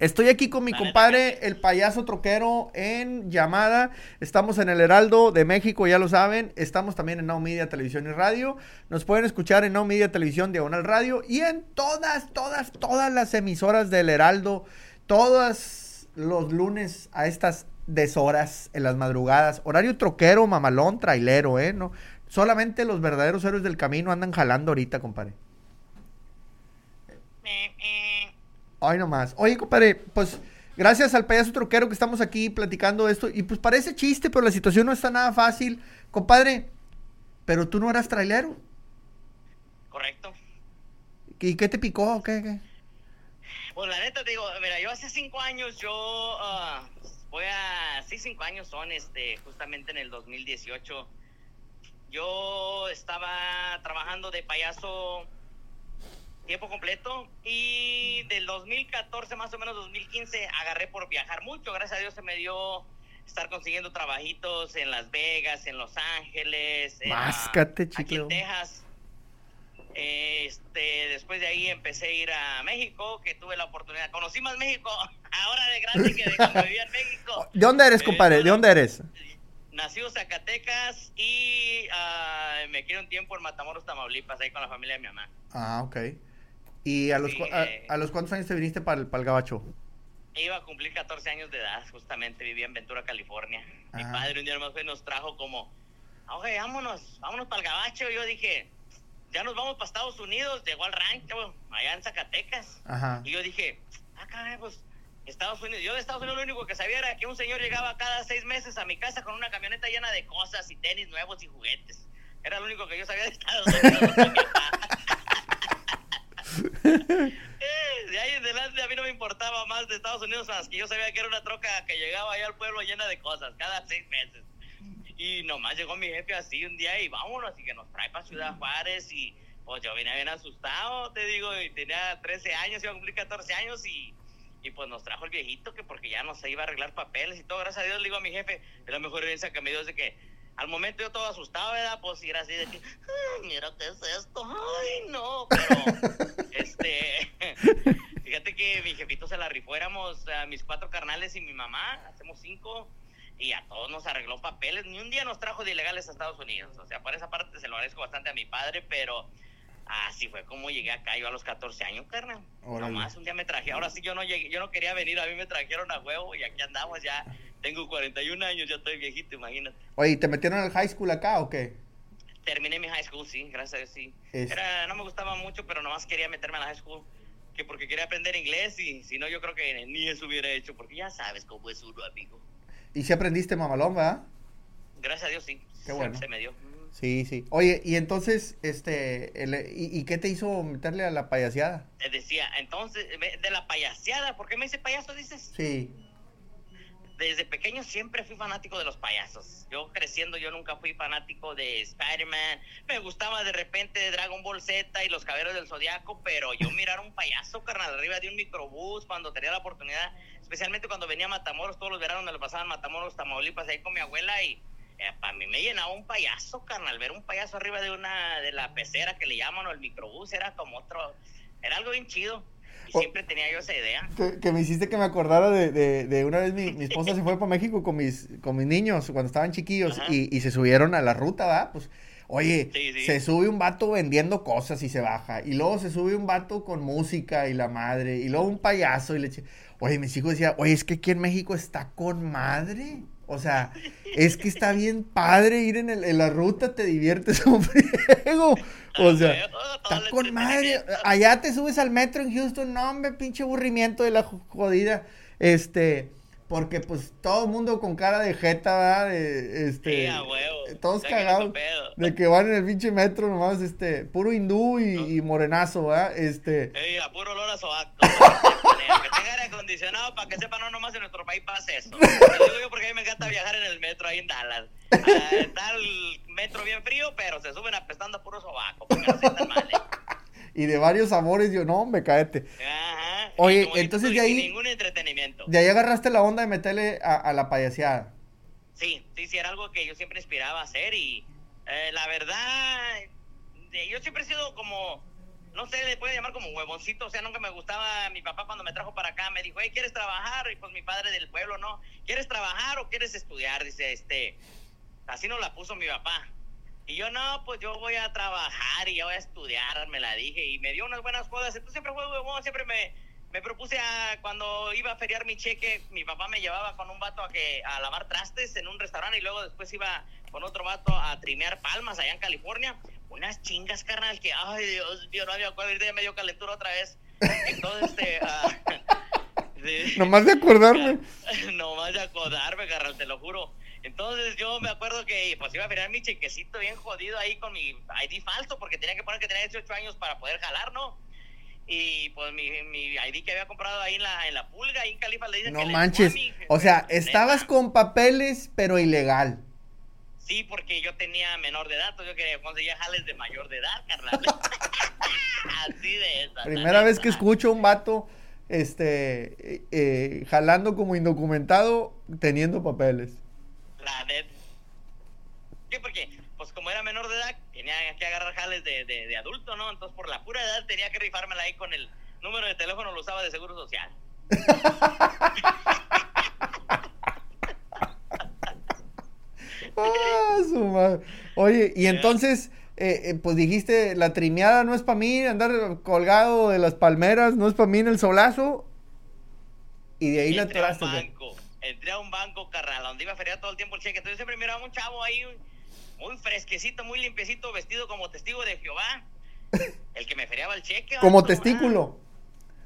Estoy aquí con mi La compadre, el payaso troquero, en llamada. Estamos en el Heraldo de México, ya lo saben. Estamos también en Now Media Televisión y Radio. Nos pueden escuchar en Now Media Televisión, Diagonal Radio. Y en todas, todas, todas las emisoras del Heraldo. Todos los lunes a estas deshoras, en las madrugadas. Horario troquero, mamalón, trailero, ¿eh? No, solamente los verdaderos héroes del camino andan jalando ahorita, compadre. Eh, Ay, nomás. Oye, compadre, pues gracias al payaso troquero que estamos aquí platicando esto. Y pues parece chiste, pero la situación no está nada fácil. Compadre, pero tú no eras trailero. Correcto. ¿Y qué te picó? ¿Qué, qué? Pues la neta te digo, mira, yo hace cinco años, yo ah, voy a, sí, cinco años son, este, justamente en el 2018. Yo estaba trabajando de payaso tiempo completo y del 2014 más o menos 2015 agarré por viajar mucho. Gracias a Dios se me dio estar consiguiendo trabajitos en Las Vegas, en Los Ángeles, en, Máscate, aquí chicle. en Texas. Este, después de ahí empecé a ir a México, que tuve la oportunidad. Conocí más México ahora de grande que de cuando vivía en México. ¿De dónde eres, compadre? ¿De dónde eres? Nací en Zacatecas y ah, me quedé un tiempo en Matamoros, Tamaulipas, ahí con la familia de mi mamá. Ah, ok. ¿Y a los, Sí, a, eh. a los cuántos años te viniste para el, para el gabacho? Iba a cumplir 14 años de edad, justamente vivía en Ventura, California. Mi Ah. padre un día más nos trajo como, oye, vámonos, vámonos para el gabacho. Y yo dije, ya nos vamos para Estados Unidos, llegó al rancho, allá en Zacatecas. Ajá. Y yo dije, ah, caray, pues, Estados Unidos. Yo de Estados Unidos lo único que sabía era que un señor llegaba cada seis meses a mi casa con una camioneta llena de cosas y tenis nuevos y juguetes. Era lo único que yo sabía de Estados Unidos. Eh, de ahí en adelante a mí no me importaba más de Estados Unidos más que yo sabía que era una troca que llegaba allá al pueblo llena de cosas cada seis meses. Y nomás llegó mi jefe así un día y vámonos, y que nos trae para Ciudad Juárez y pues yo vine bien asustado, te digo, y tenía 13 años, iba a cumplir 14 años y, y pues nos trajo el viejito que porque ya no se iba a arreglar papeles y todo, gracias a Dios le digo a mi jefe, es la mejor herencia que me dio es de que al momento yo todo asustado, ¿verdad? Pues ir así de que, "Ay, mira qué es esto, ay no, pero este, fíjate que mi jefito se la rifó, éramos eh, mis cuatro carnales y mi mamá, hacemos cinco, y a todos nos arregló papeles, ni un día nos trajo de ilegales a Estados Unidos, o sea, por esa parte se lo agradezco bastante a mi padre, pero así fue como llegué acá, yo a los 14 años, carnal, nomás un día me traje, ahora sí yo no llegué, yo no quería venir, a mí me trajeron a huevo y aquí andamos ya, tengo 41 años, ya estoy viejito, imagínate. Oye, ¿y ¿te metieron al high school acá o qué? Terminé mi high school, sí, gracias a Dios, sí. Es- Era, no me gustaba mucho, pero nomás quería meterme a la high school. Que porque quería aprender inglés y si no, yo creo que ni eso hubiera hecho. Porque ya sabes cómo es uno, amigo. Y si aprendiste mamalón, ¿verdad? Gracias a Dios, sí. Qué Se- bueno. Se, me dio. Sí, sí. Oye, y entonces, este, el- y, y qué te hizo meterle a la payaseada? Te decía, entonces, de la payaseada, ¿por qué me dice payaso, dices? Sí. Desde pequeño siempre fui fanático de los payasos. Yo creciendo, yo nunca fui fanático de Spider-Man. Me gustaba de repente Dragon Ball Z y los Caballeros del Zodiaco, pero yo mirar un payaso, carnal, arriba de un microbús cuando tenía la oportunidad, especialmente cuando venía a Matamoros, todos los veranos me lo pasaban Matamoros, Tamaulipas, ahí con mi abuela y eh, para mí me llenaba un payaso, carnal, ver un payaso arriba de una, de la pecera que le llaman o el microbús, era como otro, era algo bien chido. Siempre tenía yo esa idea. Que, me hiciste que me acordara de, de, una vez mi, mi, esposa se fue para México con mis, con mis niños cuando estaban chiquillos y, y, se subieron a la ruta, ¿va? Pues, oye, se sube un vato vendiendo cosas y se baja. Y luego se sube un vato con música y la madre. Y luego un payaso y le... Oye, mis hijos decían, oye, es que aquí en México está con madre. O sea, es que está bien padre ir en, el, en la ruta, te diviertes un friego. O sea, está con madre. Allá te subes al metro en Houston, no, hombre, pinche aburrimiento de la jodida. Este, porque pues todo el mundo con cara de jeta, ¿verdad? este, todos cagados. De que van en el pinche metro nomás, este, puro hindú y, morenazo, ¿verdad? Este. Ey, a puro olor a sobaco. que tenga aire acondicionado para que sepan, no nomás en nuestro país pasa eso. Lo digo yo porque a mí me encanta viajar en el metro ahí en Dallas. Ah, está el metro bien frío, pero se suben apestando a puro sobaco, porque no sientan mal, ¿eh? y de varios sabores, yo no, me caete. Ajá. Oye, entonces de ahí. Ningún entretenimiento. De ahí agarraste la onda de meterle a, la payaseada. Sí, sí, sí, era algo que yo siempre inspiraba a hacer y eh, la verdad, yo siempre he sido como, no sé, le puede llamar como huevoncito, o sea, nunca me gustaba, mi papá cuando me trajo para acá me dijo, hey, ¿quieres trabajar? Y pues mi padre del pueblo, ¿no? ¿Quieres trabajar o quieres estudiar? Dice, este, así nos la puso mi papá. Y yo, no, pues yo voy a trabajar y yo voy a estudiar, me la dije, y me dio unas buenas cosas. Entonces siempre fue huevón, siempre me, me propuse a, cuando iba a feriar mi cheque, mi papá me llevaba con un vato a, que, a lavar trastes en un restaurante y luego después iba con otro vato a trimear palmas allá en California. Unas chingas, carnal, que, ay, Dios mío, no había acuerdo, ya me dio calentura otra vez. Entonces, este... Uh, Nomás de acordarme. Nomás de acordarme, carnal, te lo juro. Entonces yo me acuerdo que pues iba a mirar mi chequecito bien jodido ahí con mi ID falso porque tenía que poner que tenía 18 años para poder jalar, ¿no? Y pues mi, mi ID que había comprado ahí en la, en la pulga, ahí en Califa le dicen no manches. o sea, estabas con papeles pero ilegal. Sí, porque yo tenía menor de edad, entonces yo quería conseguir jales de mayor de edad, carnal. Así de esa. Primera vez que escucho un vato este eh, eh, jalando como indocumentado teniendo papeles. La net. ¿Qué? Porque, pues como era menor de edad, tenía que agarrar jales de, de, adulto, ¿no? Entonces, por la pura edad, tenía que rifármela ahí con el número de teléfono, lo usaba de seguro social. ah, su madre. Oye, y entonces, eh, eh, pues dijiste, la trimeada no es para mí, andar colgado de las palmeras no es para mí en el solazo. Y de ahí la entraste entré a un banco, carnal, donde iba a feriar todo el tiempo el cheque. Entonces siempre miraba un chavo ahí, muy fresquecito, muy limpiecito, vestido como testigo de Jehová. El que me feriaba el cheque. Como testículo.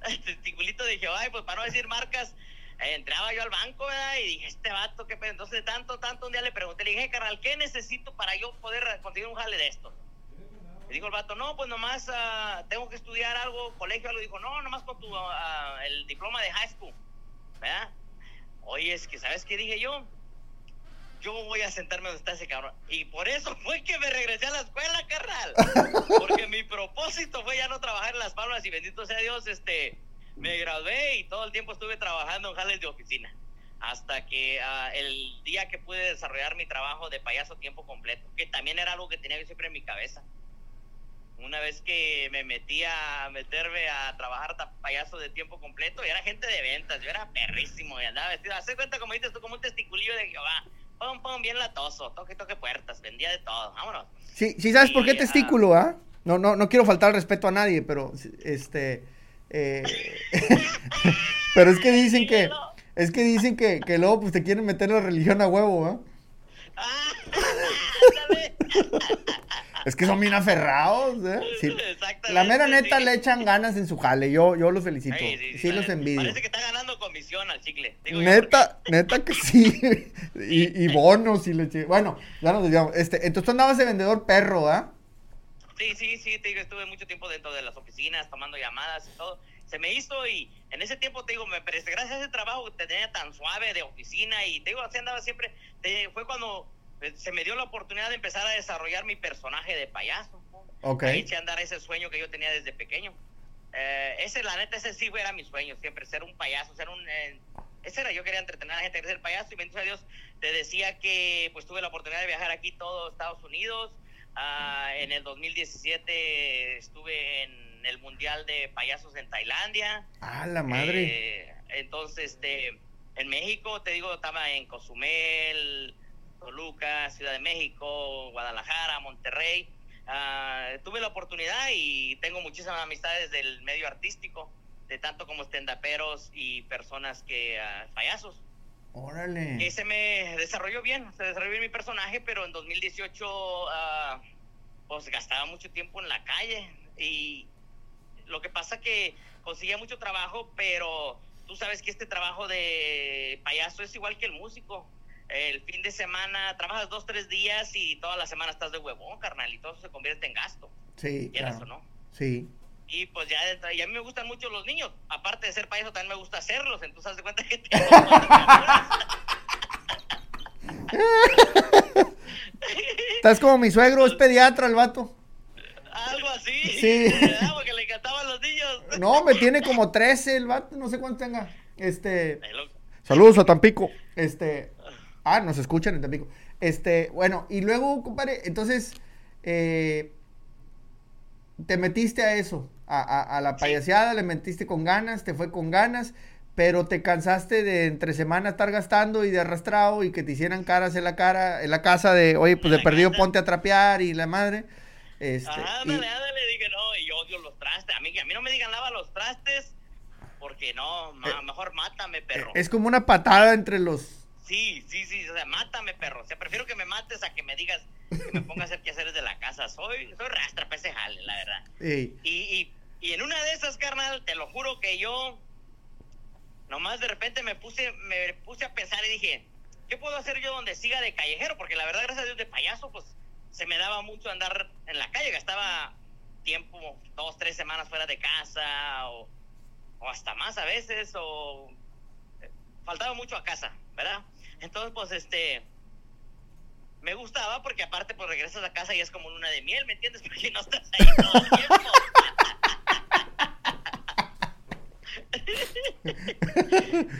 El testiculito de Jehová, y pues para no decir marcas, eh, entraba yo al banco, ¿verdad? Y dije, este vato, qué pedo. Entonces, tanto, tanto, un día le pregunté, le dije, carnal, ¿qué necesito para yo poder conseguir un jale de esto? Y dijo el vato, no, pues nomás uh, tengo que estudiar algo, colegio, algo. Dijo, no, nomás con tu, uh, el diploma de high school, ¿verdad? Oye, es que, ¿sabes qué dije yo? Yo voy a sentarme donde está ese cabrón. Y por eso fue que me regresé a la escuela, carnal. Porque mi propósito fue ya no trabajar en las palmas y bendito sea Dios, este, me gradué y todo el tiempo estuve trabajando en jales de oficina. Hasta que uh, el día que pude desarrollar mi trabajo de payaso tiempo completo, que también era algo que tenía siempre en mi cabeza una vez que me metí a meterme a trabajar payaso de tiempo completo, y era gente de ventas, yo era perrísimo y andaba vestido, hace cuenta como dices tú, como un testiculillo de Jehová, pum, pum, bien latoso, toque, toque puertas, vendía de todo, vámonos. Sí, sí, ¿sabes por qué testículo, ah? No, no, no quiero faltar respeto a nadie, pero, este, eh, pero es que dicen que, es que dicen que, que luego, pues, te quieren meter la religión a huevo, ¿ah? Ah, Es que son bien aferrados, ¿eh? La mera neta le echan ganas en su jale. Yo, yo los felicito. Sí, los envidio. Parece que está ganando comisión al chicle. neta, neta que sí. y, bonos y leche. Bueno, ya nos digamos. Este, entonces tú andabas de vendedor perro, ¿ah? Sí, sí, sí. Te estuve mucho tiempo dentro de las oficinas tomando llamadas y todo. se me hizo y en ese tiempo te digo, me gracias a ese trabajo que tenía tan suave de oficina y te digo, así andaba siempre, fue cuando se me dio la oportunidad de empezar a desarrollar mi personaje de payaso. Ok. Ahí eché a andar ese sueño que yo tenía desde pequeño. Eh, ese, la neta, ese sí era mi sueño, siempre ser un payaso, ser un... Eh, ese era, yo quería entretener a la gente, ser payaso y bendito a Dios, te decía que pues tuve la oportunidad de viajar aquí todo Estados Unidos. Ah, en el 2017 estuve en el Mundial de Payasos en Tailandia. Ah, la madre. Eh, entonces, este, en México, te digo, estaba en Cozumel, Toluca, Ciudad de México, Guadalajara, Monterrey. Ah, tuve la oportunidad y tengo muchísimas amistades del medio artístico, de tanto como estendaperos y personas que uh, payasos. Órale. Y se me desarrolló bien, se desarrolló bien mi personaje, pero en 2018 uh, pues gastaba mucho tiempo en la calle y lo que pasa que conseguía mucho trabajo, pero tú sabes que este trabajo de payaso es igual que el músico el fin de semana trabajas dos, tres días y toda la semana estás de huevón, carnal, y todo eso se convierte en gasto. Sí, claro. o no? Sí. Y pues ya, y a mí me gustan mucho los niños. Aparte de ser payaso, también me gusta hacerlos. Entonces, haz de cuenta que Estás como mi suegro, es pediatra el vato. Algo así. Sí. Porque le encantaban los niños. No, me tiene como 13 el vato, no sé cuánto tenga. Este. Saludos a Tampico. Este. Ah, nos escuchan en Tampico. Este, bueno, y luego, compadre, entonces, eh, te metiste a eso, a, la payaseada, le metiste con ganas, te fue con ganas, pero te cansaste de entre semana estar gastando y de arrastrado y que te hicieran caras en la cara, en la casa de, oye, pues de perdido ponte a trapear y la madre. Este, Ajá, ándale, dije, no, y yo odio los trastes, a mí, a mí no me digan lava los trastes, porque no, eh, mejor mátame, perro. Es como una patada entre los Sí, sí, sí, o sea, mátame, perro. O sea, prefiero que me mates a que me digas que me ponga a hacer quehaceres de la casa. Soy, soy rastra para ese jale, la verdad. Y, y, y en una de esas, carnal, te lo juro que yo nomás de repente me puse, me puse a pensar y dije, ¿qué puedo hacer yo donde siga de callejero? Porque la verdad, gracias a Dios, de payaso, pues se me daba mucho andar en la calle, gastaba tiempo, dos, tres semanas fuera de casa, o, o hasta más a veces, o eh, faltaba mucho a casa, ¿verdad? Entonces, pues, este, me gustaba porque aparte, pues, regresas a casa y es como una de miel, ¿me entiendes? Porque no estás ahí todo el tiempo.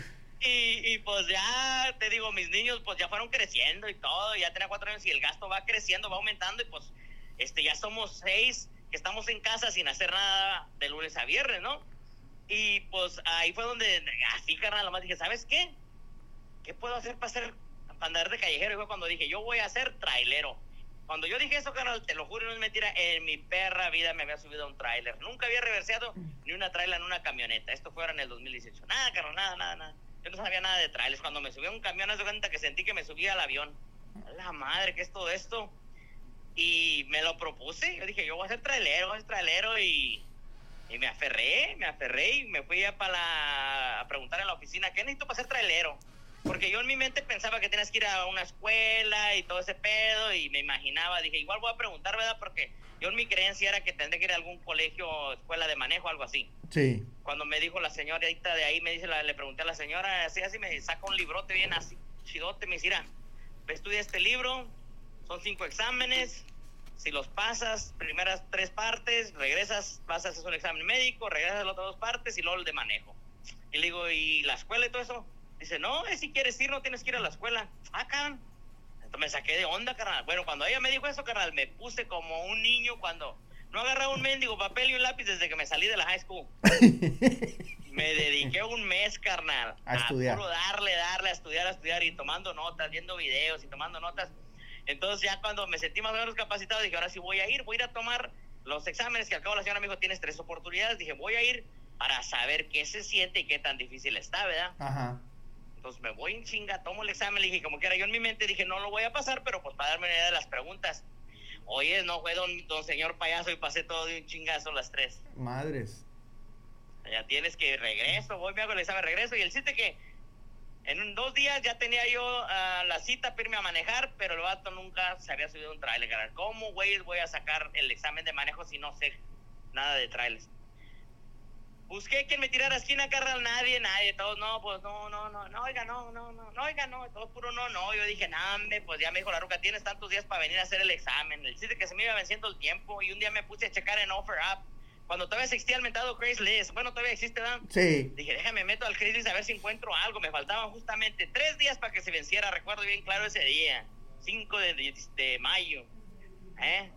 y, y, pues ya, te digo, mis niños, pues, ya fueron creciendo y todo, ya tenía cuatro años y el gasto va creciendo, va aumentando y, pues, este, ya somos seis que estamos en casa sin hacer nada de lunes a viernes, ¿no? Y, pues, ahí fue donde, así, carnal, más dije, ¿sabes qué? ¿Qué puedo hacer para hacer para andar de callejero? Y fue cuando dije, yo voy a ser trailero. Cuando yo dije eso, carnal, te lo juro, no es mentira, en mi perra vida me había subido a un trailer. Nunca había reverseado ni una trailer en una camioneta. Esto fue ahora en el 2018. Nada, carnal, nada, nada, nada. Yo no sabía nada de trailers. Cuando me subí a un camión, haz de cuenta que sentí que me subía al avión. la madre, ¿qué es todo esto? Y me lo propuse. Yo dije, yo voy a ser trailero, voy a ser trailero y... Y me aferré, me aferré y me fui a, para la, a preguntar en la oficina, ¿qué necesito para ser trailero? Porque yo en mi mente pensaba que tenías que ir a una escuela y todo ese pedo y me imaginaba, dije, igual voy a preguntar, ¿verdad? Porque yo en mi creencia era que tendría que ir a algún colegio, escuela de manejo, algo así. Sí. Cuando me dijo la señorita de ahí, me dice, le pregunté a la señora, así, así, me saca un librote bien así, chidote, me dice, estudia este libro, son cinco exámenes, si los pasas, primeras tres partes, regresas, pasas un examen médico, regresas a las otras dos partes y luego el de manejo. Y le digo, ¿y la escuela y todo eso? Dice, no, si quieres ir, no tienes que ir a la escuela. Ah, carnal. Entonces me saqué de onda, carnal. Bueno, cuando ella me dijo eso, carnal, me puse como un niño cuando no agarraba un mendigo papel y un lápiz desde que me salí de la high school. me dediqué un mes, carnal. A, estudiar. Puro darle, darle, a estudiar, a estudiar y tomando notas, viendo videos y tomando notas. Entonces ya cuando me sentí más o menos capacitado, dije, ahora sí voy a ir, voy a ir a tomar los exámenes que al cabo la señora me dijo, tienes tres oportunidades. Dije, voy a ir para saber qué se siente y qué tan difícil está, ¿verdad? Ajá. Entonces me voy en chinga, tomo el examen, le dije, como quiera, yo en mi mente dije, no lo voy a pasar, pero pues para darme una idea de las preguntas. Oye, no fue don, don señor payaso y pasé todo de un chingazo las tres. Madres. Ya tienes que regreso, voy, me hago el examen, regreso. Y el chiste que en dos días ya tenía yo uh, la cita para irme a manejar, pero el vato nunca se había subido un trailer. ¿Cómo, güey, voy a sacar el examen de manejo si no sé nada de trailers? Busqué quien me tirara esquina, carnal, nadie, nadie, todos, no, pues no, no, no, no, oiga, no, no, no, no, oiga, no, todo puro no, no, yo dije, nambe, pues ya me dijo la ruca, tienes tantos días para venir a hacer el examen, el chiste que se me iba venciendo el tiempo, y un día me puse a checar en Offer Up, cuando todavía existía el mentado Craigslist, bueno, todavía existe, ¿verdad? Sí. Dije, déjame meto al Craigslist a ver si encuentro algo, me faltaban justamente tres días para que se venciera, recuerdo bien claro ese día, 5 de, de, de mayo, ¿eh?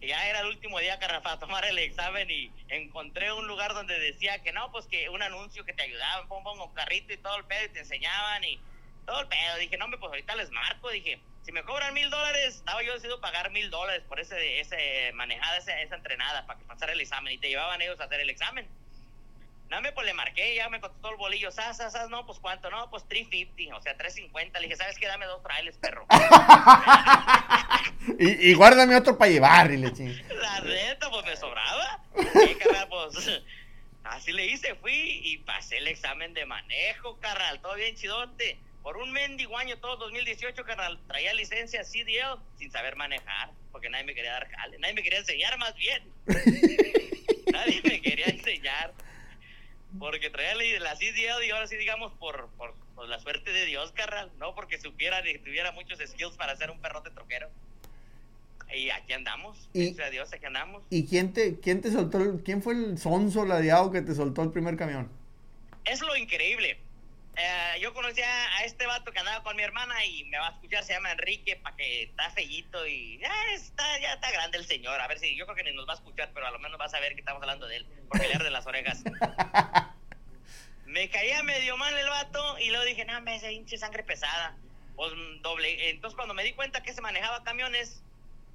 Ya era el último día para tomar el examen y encontré un lugar donde decía que no, pues que un anuncio que te ayudaban, pon, pon un carrito y todo el pedo y te enseñaban y todo el pedo. Dije, no, hombre, pues ahorita les marco. Dije, si me cobran mil dólares, estaba yo decidido pagar mil dólares por ese, ese manejada, esa, esa entrenada para que pasara el examen y te llevaban ellos a hacer el examen. No, me pues le marqué, ya me contestó el bolillo, ¿sabes, sabes, No, pues cuánto, no, pues 350, o sea, 350. Le dije, ¿sabes qué? Dame dos trailers, perro. y, y, guárdame otro para llevar, y le ching. La neta, pues me sobraba. ¿Qué, carnal? Pues así le hice, fui y pasé el examen de manejo, carnal, todo bien chidote. Por un mendigo año, todo 2018, carnal, traía licencia CDL sin saber manejar, porque nadie me quería dar jale, nadie me quería enseñar más bien. nadie me quería enseñar porque traía la CDL y ahora sí digamos por, por, por, la suerte de Dios, carnal, no porque supiera ni tuviera muchos skills para ser un perrote troquero. Y aquí andamos, y, gracias a Dios, aquí andamos. ¿Y quién te, quién te soltó, el, quién fue el sonso ladeado que te soltó el primer camión? Es lo increíble. Eh, yo conocí a, este vato que andaba con mi hermana y me va a escuchar, se llama Enrique, para que está fellito y ya está, ya está grande el señor. A ver si yo creo que ni nos va a escuchar, pero a lo menos va a saber que estamos hablando de él, porque le arde las orejas. me caía medio mal el vato y luego dije, no, me ese hinche sangre pesada. Pues doble. Entonces cuando me di cuenta que se manejaba camiones,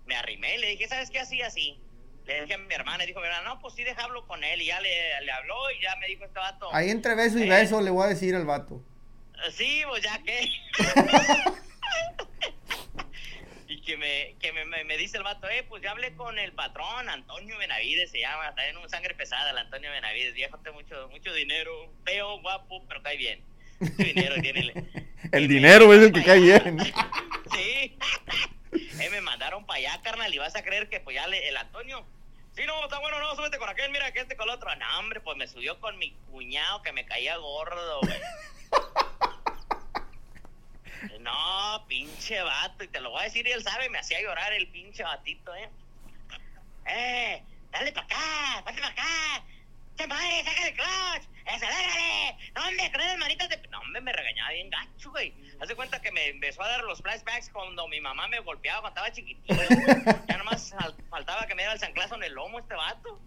me arrimé le dije, ¿sabes qué? Así, así. Le dije a mi hermana, y dijo mi hermana, no, pues sí, déjalo con él. Y ya le, le, habló y ya me dijo este vato. Ahí entre beso y eh, beso le voy a decir al vato. Sí, pues ya que. y que, me, que me, me, dice el vato, eh, pues ya hablé con el patrón, Antonio Benavides se llama, está en un sangre pesada el Antonio Benavides, viejo, mucho, mucho dinero, feo, guapo, pero cae bien. Mucho dinero tiene. el dinero es el que cae bien. sí. Eh, me mandaron para allá, carnal, y vas a creer que pues ya le, el Antonio Sí, no, está bueno, no, súbete con aquel, mira que este con el otro. No, hombre, pues me subió con mi cuñado que me caía gordo, güey. No, pinche vato, y te lo voy a decir, y él sabe, me hacía llorar el pinche batito, ¿eh? ¡Eh! ¡Dale para acá! ¡Pásate para acá! ¡Che madre, saca el clutch! ¡Acelérale! ¡No, hombre, manitas de... No, hombre, me regañaba bien gacho, güey. Hace cuenta que me empezó a dar los flashbacks cuando mi mamá me golpeaba cuando estaba chiquitito. ya nomás faltaba que me diera el chanclazo en el lomo este vato.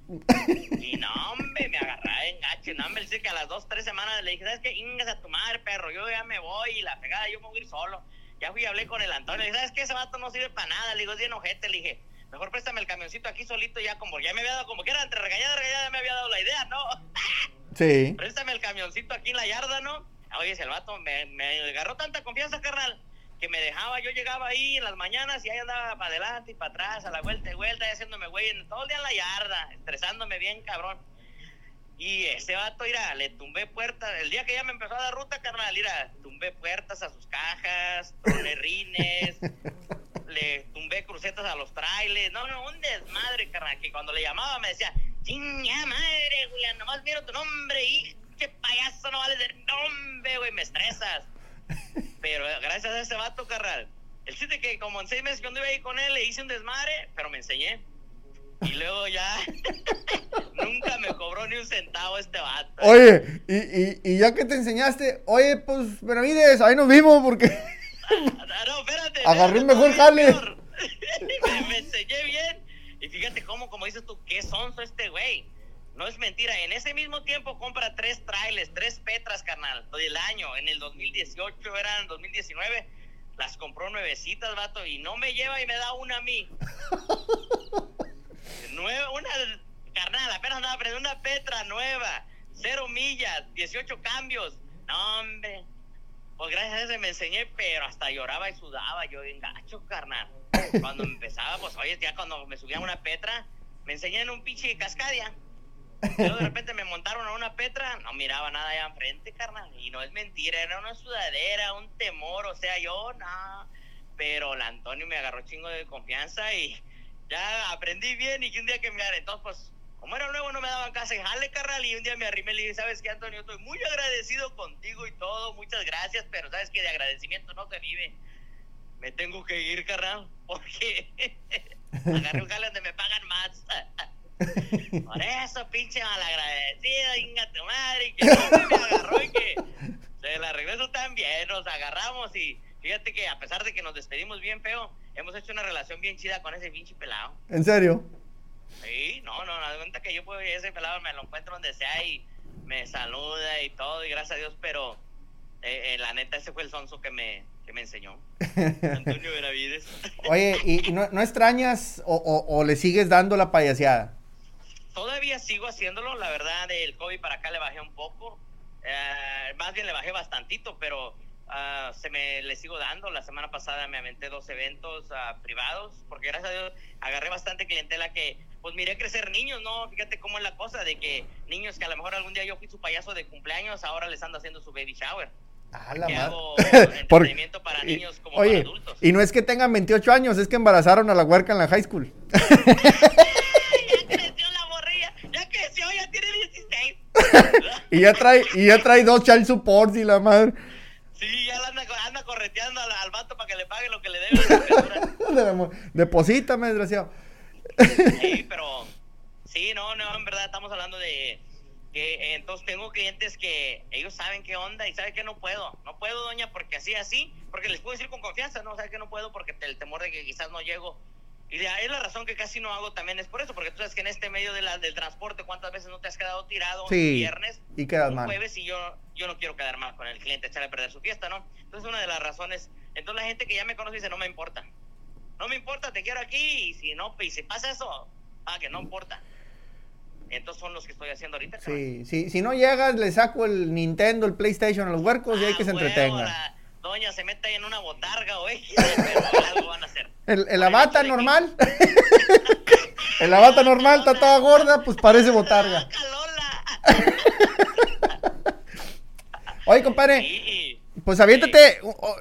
Y no, hombre, me agarraba en gacho. No, hombre, dice que a las dos, tres semanas le dije, ¿sabes qué? Ingas a tu madre, perro. Yo ya me voy y la pegada, yo me voy a ir solo. Ya fui y hablé con el Antonio. Le dije, ¿sabes qué? Ese vato no sirve para nada. Le digo, es bien ojete. Le dije, mejor préstame el camioncito aquí solito ya como ya me había dado, como que era entre regañada y regañada me había dado la idea, ¿no? Sí. Préstame el camioncito aquí en la yarda, ¿no? Oye, el vato me, me agarró tanta confianza, carnal, que me dejaba, yo llegaba ahí en las mañanas y ahí andaba para adelante y para atrás, a la vuelta y vuelta, y haciéndome güey todo el día en la yarda, estresándome bien, cabrón. Y ese vato, mira, le tumbé puertas. El día que ya me empezó a dar ruta, carnal, mira, tumbé puertas a sus cajas, troné rines, le tumbé crucetas a los trailers. No, no, un desmadre, carnal, que cuando le llamaba me decía, chinga madre, Julián, nomás miro tu nombre y qué payaso no vale de nombre, güey, me estresas. Pero gracias a ese vato, carnal. El chiste que como en seis meses cuando iba ahí con él le hice un desmadre, pero me enseñé. Y luego ya nunca me cobró ni un centavo este vato. Oye, y, y, y ya que te enseñaste, oye, pues Benavides, ahí nos vimos porque... Ah, no, espérate. Agarré un mejor jale. me, me enseñé bien. Y fíjate cómo, como dices tú, qué sonso este güey. No es mentira, en ese mismo tiempo compra tres trailers, tres petras, carnal, del año. En el 2018, eran en 2019, las compró nuevecitas, vato, y no me lleva y me da una a mí. Nueva, una, carnal, apenas andaba aprendiendo una petra nueva, cero millas, 18 cambios. No, hombre. Pues gracias a eso me enseñé, pero hasta lloraba y sudaba yo en gacho, carnal. Cuando empezaba, pues oye, ya cuando me subía a una petra, me enseñé en un pinche cascadia. Luego de repente me montaron a una petra, no miraba nada allá enfrente, carnal. Y no es mentira, era una sudadera, un temor, o sea, yo, no. Pero el Antonio me agarró chingo de confianza y ya aprendí bien y que un día que me entonces pues como era nuevo no me daban casa, y jale carnal, y un día me arrimé y le dije, ¿sabes qué, Antonio? Estoy muy agradecido contigo y todo, muchas gracias, pero ¿sabes que De agradecimiento no se vive. Me tengo que ir, carnal, porque agarré un jale donde me pagan más. Por eso, pinche malagradecido, inga tu madre, y que no me agarró y que se la regreso también, nos agarramos y fíjate que a pesar de que nos despedimos bien feo, hemos hecho una relación bien chida con ese pinche pelado. ¿En serio? Sí, no, no, no, cuenta que yo puedo ese pelado me lo encuentro donde sea y me saluda y todo, y gracias a Dios, pero eh, eh, la neta ese fue el sonso que me, que me enseñó. Antonio Benavides. Oye, ¿y, y no, no, extrañas o, o, o le sigues dando la payaseada? todavía sigo haciéndolo, la verdad, del COVID para acá le bajé un poco, eh, más bien le bajé bastantito, pero uh, se me le sigo dando. La semana pasada me aventé dos eventos uh, privados, porque gracias a Dios agarré bastante clientela que, pues miré crecer niños, ¿no? Fíjate cómo es la cosa de que niños que a lo mejor algún día yo fui su payaso de cumpleaños, ahora les ando haciendo su baby shower. Ah, la hago entretenimiento para niños como Oye, para adultos. Y no es que tengan 28 años, es que embarazaron a la huerca en la high school. y ya trae, y ya trae dos child supports y la madre. Sí, ya anda, anda correteando al, al, vato para que le pague lo que le debe. Deposítame, desgraciado. Sí, pero sí, no, no, en verdad estamos hablando de que eh, entonces tengo clientes que ellos saben qué onda y saben que no puedo. No puedo, doña, porque así, así, porque les puedo decir con confianza, no, saben que no puedo porque el temor de que quizás no llego. Y de ahí la razón que casi no hago también es por eso, porque tú sabes que en este medio de la, del transporte, ¿cuántas veces no te has quedado tirado sí, un viernes? Y quedas un mal. jueves y yo, yo no quiero quedar mal con el cliente, echarle a perder su fiesta, ¿no? Entonces una de las razones, entonces la gente que ya me conoce dice, no me importa. No me importa, te quiero aquí y si no, y si pasa eso, ah, que no importa. Entonces son los que estoy haciendo ahorita. Sí, sí, si no llegas, le saco el Nintendo, el PlayStation a los huercos ah, y hay que se entretengan. La doña se mete ahí en una botarga o pero algo van a hacer. El, el abata normal. el abata normal está toda gorda, pues parece botarga. Oye, compadre. Sí, pues aviéntate.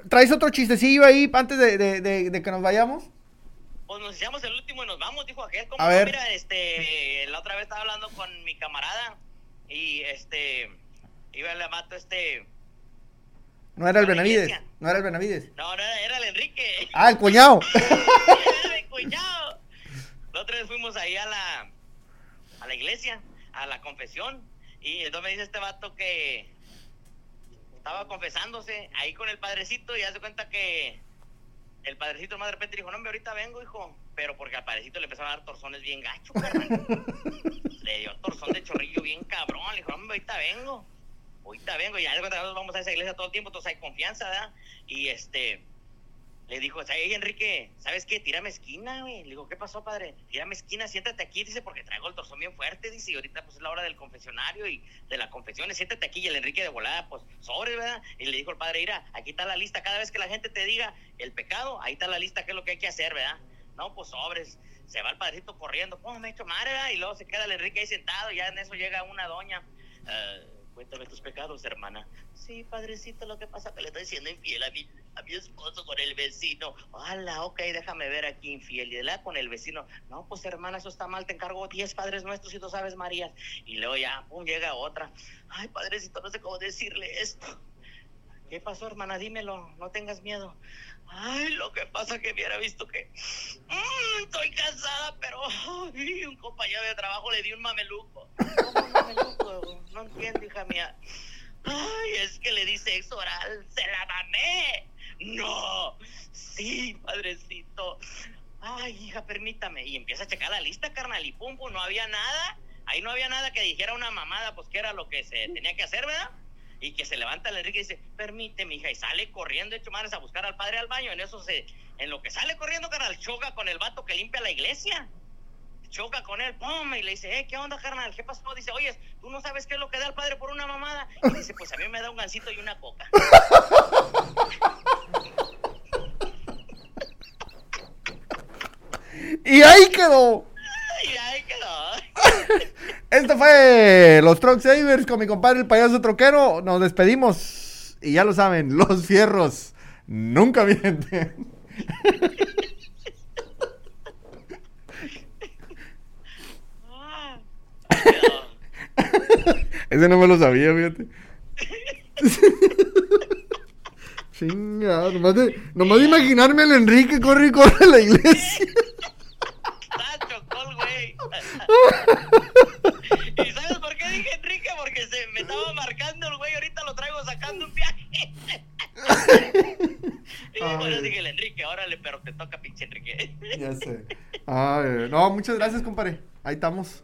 ¿traes otro chistecillo ahí antes de, de, de, de que nos vayamos? Pues nos echamos el último y nos vamos, dijo aquel. Como A ver. Mira, este, la otra vez estaba hablando con mi camarada y este, iba el mato este. No era el Benavides, iglesia. no era el Benavides. No, no, era, era el Enrique. Ah, el cuñado. era mi cuñado. La otra vez fuimos ahí a la, a la iglesia, a la confesión. Y entonces me dice este vato que estaba confesándose ahí con el padrecito y hace cuenta que el padrecito más de repente dijo, no, hombre, ahorita vengo, hijo. Pero porque al padrecito le empezaron a dar torzones bien carnal. Le dio torzón de chorrillo bien cabrón. Le dijo, hombre, ahorita vengo. Ahorita vengo. Y ya de cuenta que nosotros vamos a esa iglesia todo el tiempo, entonces hay confianza, ¿verdad? Y este, le dijo, hey, Enrique, ¿sabes qué? Tírame esquina, güey. Le digo, ¿qué pasó, padre? Tírame esquina, siéntate aquí, dice, porque traigo el torzón bien fuerte, dice, y ahorita pues es la hora del confesionario y de la confesión, siéntate aquí. Y el Enrique de volada, pues, sobre, ¿verdad? Y le dijo el padre, mira, aquí está la lista. Cada vez que la gente te diga el pecado, ahí está la lista, qué es lo que hay que hacer, ¿verdad? No, pues sobres. Se va el padrecito corriendo, ¿cómo me he hecho madre, verdad? Y luego se queda el Enrique ahí sentado, y ya en eso llega una doña. Uh, cuéntame tus pecados, hermana. Sí, padrecito, lo que pasa es que le estoy siendo infiel a mi, a mi esposo con el vecino. Hala, ok, déjame ver aquí infidelidad con el vecino. No, pues hermana, eso está mal, te encargo 10 padres nuestros y tú sabes, María. Y luego ya, pum, llega otra. Ay, padrecito, no sé cómo decirle esto. ¿Qué pasó, hermana? Dímelo, no tengas miedo. Ay, lo que pasa que hubiera visto que ay, un compañero de trabajo le dio un mameluco. ¿Cómo un mameluco? No entiendo, hija mía. Ay, es que le di sexo oral, se la mamé. No, sí, padrecito. Ay, hija, permítame. Y empieza a checar la lista, carnal, y pum, pum, no había nada. Ahí no había nada que dijera una mamada, pues que era lo que se tenía que hacer, ¿verdad? y que se levanta el Enrique y dice, permíteme, hija, y sale corriendo, hecho madres, a buscar al padre al baño. En eso se, en lo que sale corriendo, carnal, choca con el vato que limpia la iglesia. Choca con él, pum, y le dice, eh, ¿qué onda, carnal? ¿Qué pasó? Dice, oye, ¿tú no sabes qué es lo que da el padre por una mamada? Y dice, pues a mí me da un gancito y una coca. y ahí quedó. Y ahí quedó. Esto fue los Truck Savers con mi compadre el payaso troquero. Nos despedimos. Y ya lo saben, los fierros nunca mienten. Ese no me lo sabía, fíjate. Chingado, nomás de, nomás de imaginarme al Enrique corre y corre a la iglesia. Está chocol, güey. ¿Y sabes por qué dije Enrique? Porque se me estaba marcando el güey, ahorita lo traigo sacando un viaje. y bueno, dije el Enrique, órale, pero te toca pinche Enrique. Ya sé. Ay, no, muchas gracias, compadre. Ahí estamos.